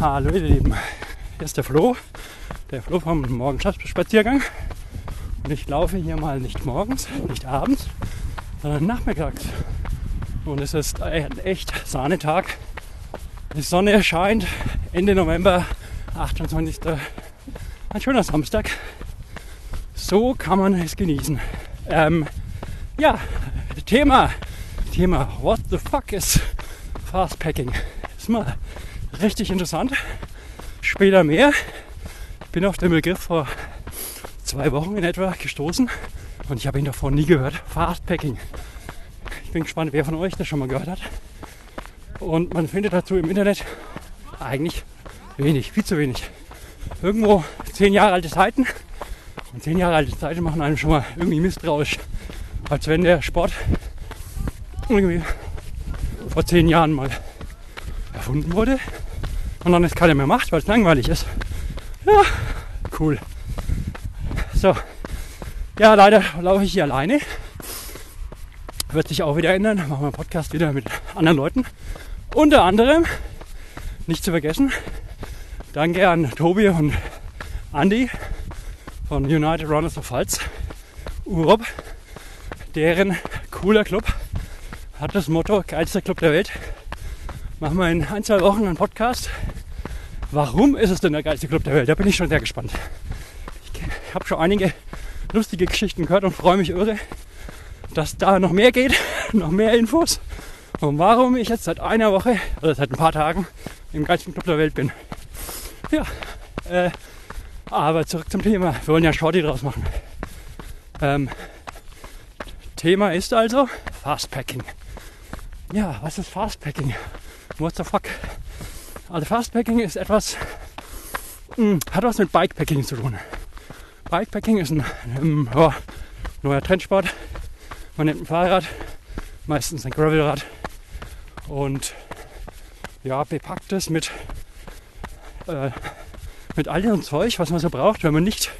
Hallo ihr Lieben, hier ist der Flo, der Flo vom Morgenspaziergang. Und ich laufe hier mal nicht morgens, nicht abends, sondern nachmittags. Und es ist ein echt Sahnetag. Die Sonne scheint Ende November, 28. Ein schöner Samstag. So kann man es genießen. Ähm, ja, Thema, Thema, what the fuck is Fastpacking? Ist mal richtig interessant. Später mehr. Ich bin auf den Begriff vor zwei Wochen in etwa gestoßen und ich habe ihn davor nie gehört. Fastpacking. Ich bin gespannt, wer von euch das schon mal gehört hat. Und man findet dazu im Internet eigentlich wenig, viel zu wenig. Irgendwo zehn Jahre alte Seiten. Und zehn Jahre alte Seiten machen einem schon mal irgendwie misstrauisch. Als wenn der Sport irgendwie vor zehn Jahren mal erfunden wurde und dann es keiner mehr macht, weil es langweilig ist. Ja, cool. So, ja, leider laufe ich hier alleine. Wird sich auch wieder ändern. Machen wir einen Podcast wieder mit anderen Leuten. Unter anderem, nicht zu vergessen, danke an Tobi und Andy von United Runners of Pfalz, Urop. Deren cooler Club hat das Motto geilster Club der Welt machen wir in ein, zwei Wochen einen Podcast. Warum ist es denn der geilste Club der Welt? Da bin ich schon sehr gespannt. Ich habe schon einige lustige Geschichten gehört und freue mich irre, dass da noch mehr geht, noch mehr Infos. Und warum ich jetzt seit einer Woche oder seit ein paar Tagen im geilsten Club der Welt bin. Ja, äh, aber zurück zum Thema. Wir wollen ja Shorty draus machen. Ähm, Thema ist also Fastpacking. Ja, was ist Fastpacking? what the fuck. Also Fastpacking ist etwas, hm, hat was mit Bikepacking zu tun. Bikepacking ist ein ähm, ja, neuer Trendsport. Man nimmt ein Fahrrad, meistens ein Gravelrad und ja, bepackt es mit, äh, mit all dem Zeug, was man so braucht, wenn man nicht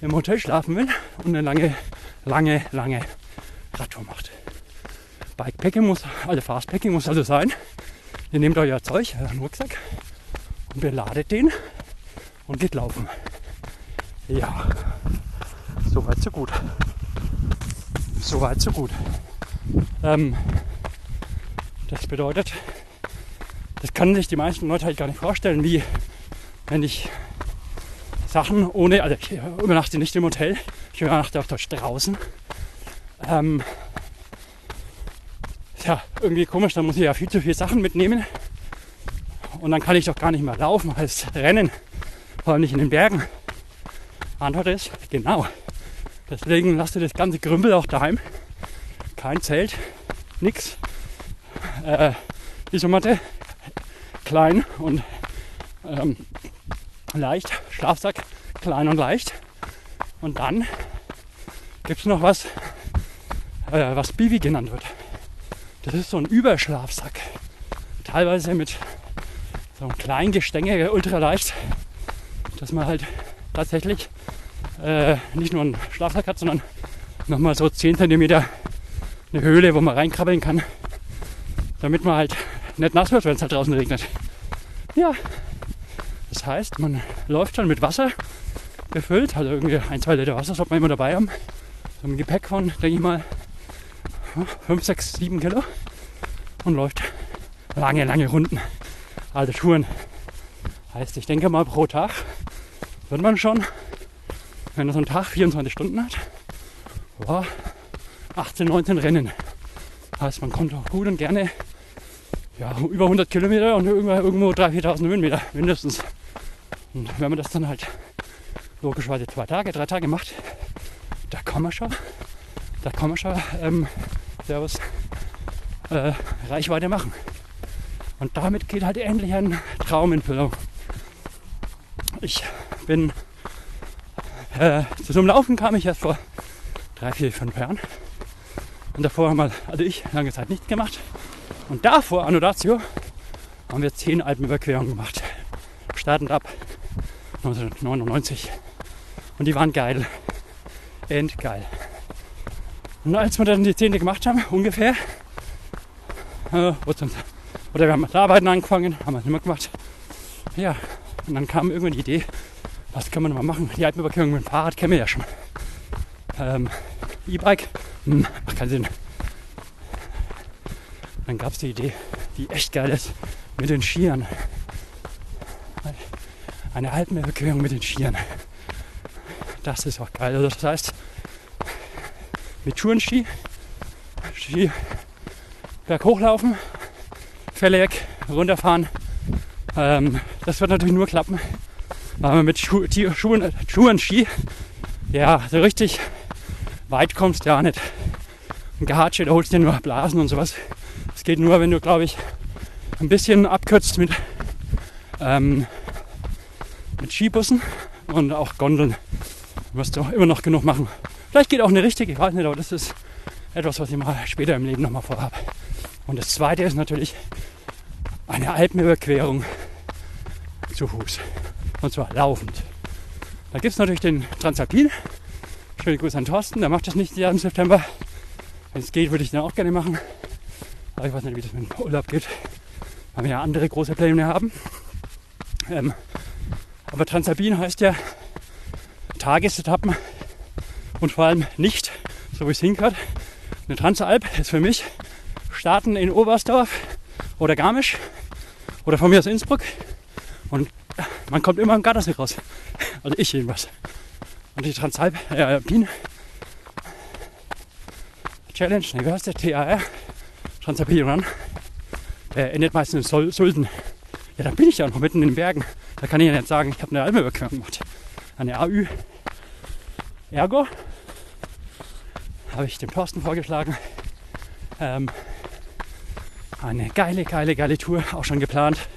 im Hotel schlafen will und eine lange, lange, lange Radtour macht. Bikepacking muss, also Fastpacking muss also sein, Ihr nehmt euer Zeug, euren Rucksack und beladet den und geht laufen. Ja, soweit so gut. Soweit so gut. Ähm, das bedeutet, das können sich die meisten Leute halt gar nicht vorstellen, wie wenn ich Sachen ohne, also ich übernachte nicht im Hotel, ich übernachte auf der draußen. Ähm, ja, irgendwie komisch, da muss ich ja viel zu viele Sachen mitnehmen. Und dann kann ich doch gar nicht mehr laufen als Rennen, vor allem nicht in den Bergen. Antwort ist, genau. Deswegen lasst ihr das ganze Grümpel auch daheim. Kein Zelt, nix. Äh, Isomatte, klein und ähm, leicht. Schlafsack, klein und leicht. Und dann gibt es noch was, äh, was Bivi genannt wird. Das ist so ein Überschlafsack. Teilweise mit so einem kleinen Gestänge, ultra leicht, dass man halt tatsächlich äh, nicht nur einen Schlafsack hat, sondern nochmal so 10 cm eine Höhle, wo man reinkrabbeln kann, damit man halt nicht nass wird, wenn es halt draußen regnet. Ja, das heißt, man läuft schon mit Wasser befüllt, also irgendwie ein, zwei Liter Wasser sollte man immer dabei haben. So ein Gepäck von, denke ich mal, 5, 6, 7 Kilo und läuft lange, lange Runden. Alte Touren. Heißt, ich denke mal pro Tag wird man schon, wenn er so einen Tag 24 Stunden hat, boah, 18, 19 Rennen. Heißt, man kommt auch gut und gerne ja, über 100 Kilometer und irgendwo, irgendwo 3.000, 4.000 Höhenmeter mindestens. Und wenn man das dann halt logischerweise zwei Tage, drei Tage macht, da kann man schon, da kann man schon ähm, Servus, äh, Reichweite machen. Und damit geht halt endlich ein Traum in Füllung. Ich bin äh, zu Laufen kam ich erst vor drei, vier, fünf Jahren. Und davor haben wir, also ich, lange Zeit nichts gemacht. Und davor, Anno Datio, haben wir zehn Alpenüberquerungen gemacht. Startend ab 1999. Und die waren geil. Endgeil. Und als wir dann die Zehnte gemacht haben, ungefähr, Äh, oder wir haben mit Arbeiten angefangen, haben wir nicht mehr gemacht. Ja, und dann kam irgendwann die Idee, was kann man mal machen? Die Alpenüberquerung mit dem Fahrrad kennen wir ja schon. Ähm, E-Bike, hm, macht keinen Sinn. Dann gab es die Idee, die echt geil ist, mit den Skiern. Eine Alpenüberquerung mit den Skiern. Das ist auch geil. Also das heißt, mit Tourenski, Ski berghochlaufen, Felleck, runterfahren. Ähm, das wird natürlich nur klappen, weil man mit Schu die Schuhen, Schuhen Ski ja so richtig weit kommst ja nicht. Ein Gehatsche, da holst du dir nur Blasen und sowas. Es geht nur, wenn du, glaube ich, ein bisschen abkürzt mit, ähm, mit Skibussen und auch Gondeln. Du wirst du immer noch genug machen. Vielleicht geht auch eine richtige, ich weiß nicht, aber das ist etwas, was ich mal später im Leben nochmal vorhabe. Und das zweite ist natürlich eine Alpenüberquerung zu Fuß. Und zwar laufend. Da gibt es natürlich den Transalpin. Schöne Grüße an Thorsten, der macht das nicht im September. Wenn es geht, würde ich den auch gerne machen. Aber ich weiß nicht, wie das mit dem Urlaub geht. Weil wir ja andere große Pläne haben. Ähm, aber Transalpin heißt ja Tagesetappen und vor allem nicht, so wie es hingehört. Eine Transalp ist für mich starten in Oberstdorf oder Garmisch oder von mir aus Innsbruck und man kommt immer im Gardasee raus. Also ich jedenfalls. Und die Transalp, äh, Alpin Challenge, ne, wie heißt der? TAR, Transalpin Run, der endet meistens in Sulden. Ja, da bin ich ja noch mitten in den Bergen. Da kann ich ja nicht sagen, ich habe eine Alpenüberquerung gemacht. Eine AÜ. Ergo habe ich dem Thorsten vorgeschlagen, ähm, eine geile, geile, geile Tour, auch schon geplant.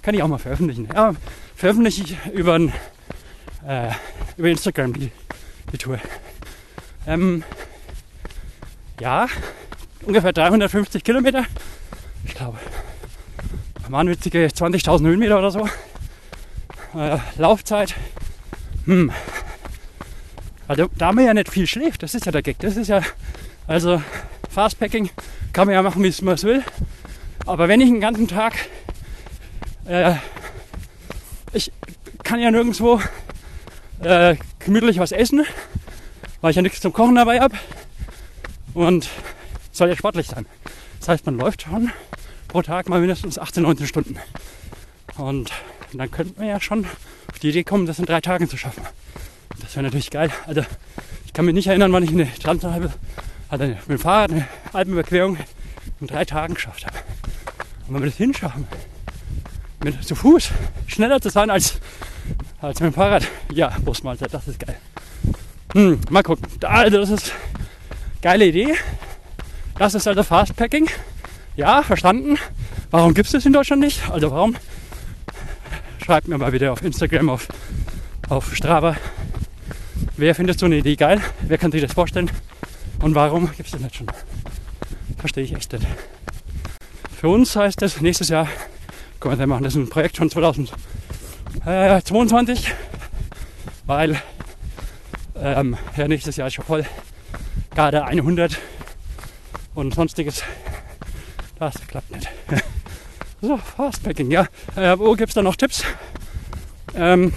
Kann ich auch mal veröffentlichen. Ja, veröffentliche ich über, äh, über Instagram die, die Tour. Ähm, ja, ungefähr 350 Kilometer. Ich glaube, wahnwitzige 20.000 Höhenmeter oder so. Äh, Laufzeit. Hm. Also, da man ja nicht viel schläft, das ist ja der Gag. Das ist ja, also Fastpacking kann man ja machen, wie es man will. Aber wenn ich einen ganzen Tag, äh, ich kann ja nirgendwo äh, gemütlich was essen, weil ich ja nichts zum Kochen dabei habe. Und soll ja sportlich sein. Das heißt, man läuft schon pro Tag mal mindestens 18, 19 Stunden. Und dann könnte man ja schon auf die Idee kommen, das in drei Tagen zu schaffen. Das wäre natürlich geil. Also ich kann mich nicht erinnern, wann ich eine Transalpe, also mit dem Fahrrad eine Alpenüberquerung in drei Tagen geschafft habe. Und wenn wir das hinschaffen, mit zu Fuß schneller zu sein als, als mit dem Fahrrad, ja, Brustmahlzeit, das ist geil. Hm, mal gucken. Also das ist geile Idee. Das ist also Fastpacking. Ja, verstanden. Warum gibt es das in Deutschland nicht? Also warum? Schreibt mir mal wieder auf Instagram, auf, auf Strava. Wer findet so eine Idee geil? Wer kann sich das vorstellen? Und warum gibt es das nicht schon? Verstehe ich echt nicht. Für uns heißt das nächstes Jahr, können wir machen, das ist ein Projekt von 2022, weil ähm, ja, nächstes Jahr ist schon voll. Gerade 100 und sonstiges. Das klappt nicht. so, Fastpacking, ja. Äh, wo gibt es da noch Tipps? Ähm,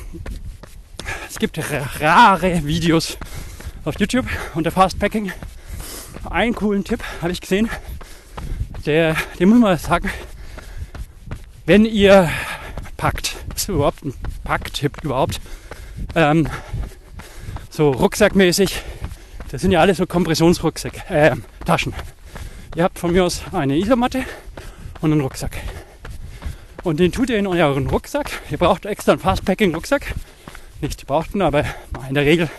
es gibt rare Videos auf YouTube unter Fastpacking. Einen coolen Tipp habe ich gesehen. Der, den muss man sagen, wenn ihr packt, ist überhaupt ein Packtipp überhaupt, ähm, so rucksackmäßig, das sind ja alle so Kompressionsrucksäcke, äh, Taschen. Ihr habt von mir aus eine Isomatte und einen Rucksack. Und den tut ihr in euren Rucksack. Ihr braucht extra einen Fastpacking-Rucksack. Nicht brauchten, aber in der Regel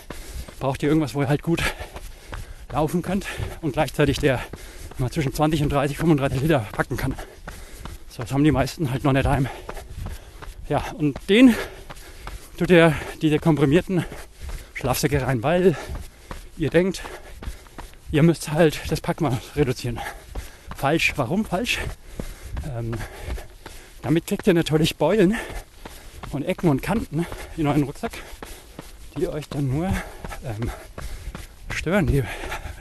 braucht ihr irgendwas, wo ihr halt gut laufen könnt und gleichzeitig der mal zwischen 20 und 30, 35 Liter packen kann. So, das haben die meisten halt noch nicht daheim. Ja, und den tut ihr diese komprimierten Schlafsäcke rein, weil ihr denkt, ihr müsst halt das Packmaß reduzieren. Falsch. Warum falsch? Ähm, damit kriegt ihr natürlich Beulen und Ecken und Kanten in euren Rucksack, die euch dann nur ähm, stören. Die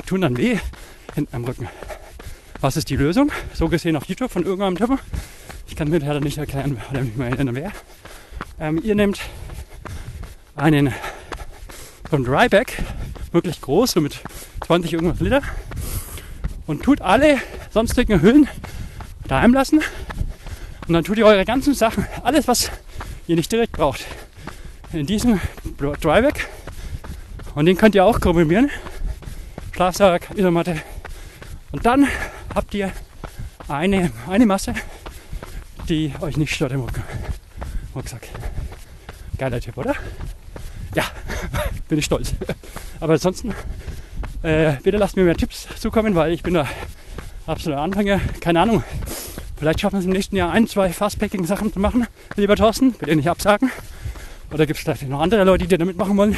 tun dann weh hinten am Rücken. was ist die Lösung? So gesehen auf YouTube von irgendeinem Typen. Ich kann mir leider nicht erklären oder nicht mehr erinnern, wer. Ähm, ihr nehmt einen ein Dryback, wirklich groß, so mit 20 irgendwas Liter und tut alle sonstigen Hüllen daheim lassen und dann tut ihr eure ganzen Sachen, alles was ihr nicht direkt braucht, in diesem Dryback und den könnt ihr auch komprimieren. Schlafsack, Isomatte und dann habt ihr eine, eine Masse, die euch nicht stört im Rucksack. Geiler Tipp, oder? Ja, bin ich stolz. Aber ansonsten, äh, bitte lasst mir mehr Tipps zukommen, weil ich bin da absoluter Anfänger. Keine Ahnung. Vielleicht schaffen wir es im nächsten Jahr ein, zwei Fastpacking-Sachen zu machen, lieber Thorsten. Bitte nicht absagen. Oder gibt es vielleicht noch andere Leute, die da mitmachen wollen,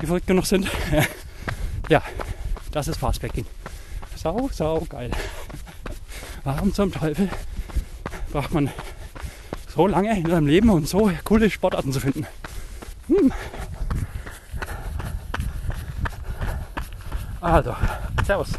die verrückt genug sind. ja, das ist Fastpacking. Sau, sau geil. Warum zum Teufel braucht man so lange in seinem Leben und so coole Sportarten zu finden? Hm. Also, Servus.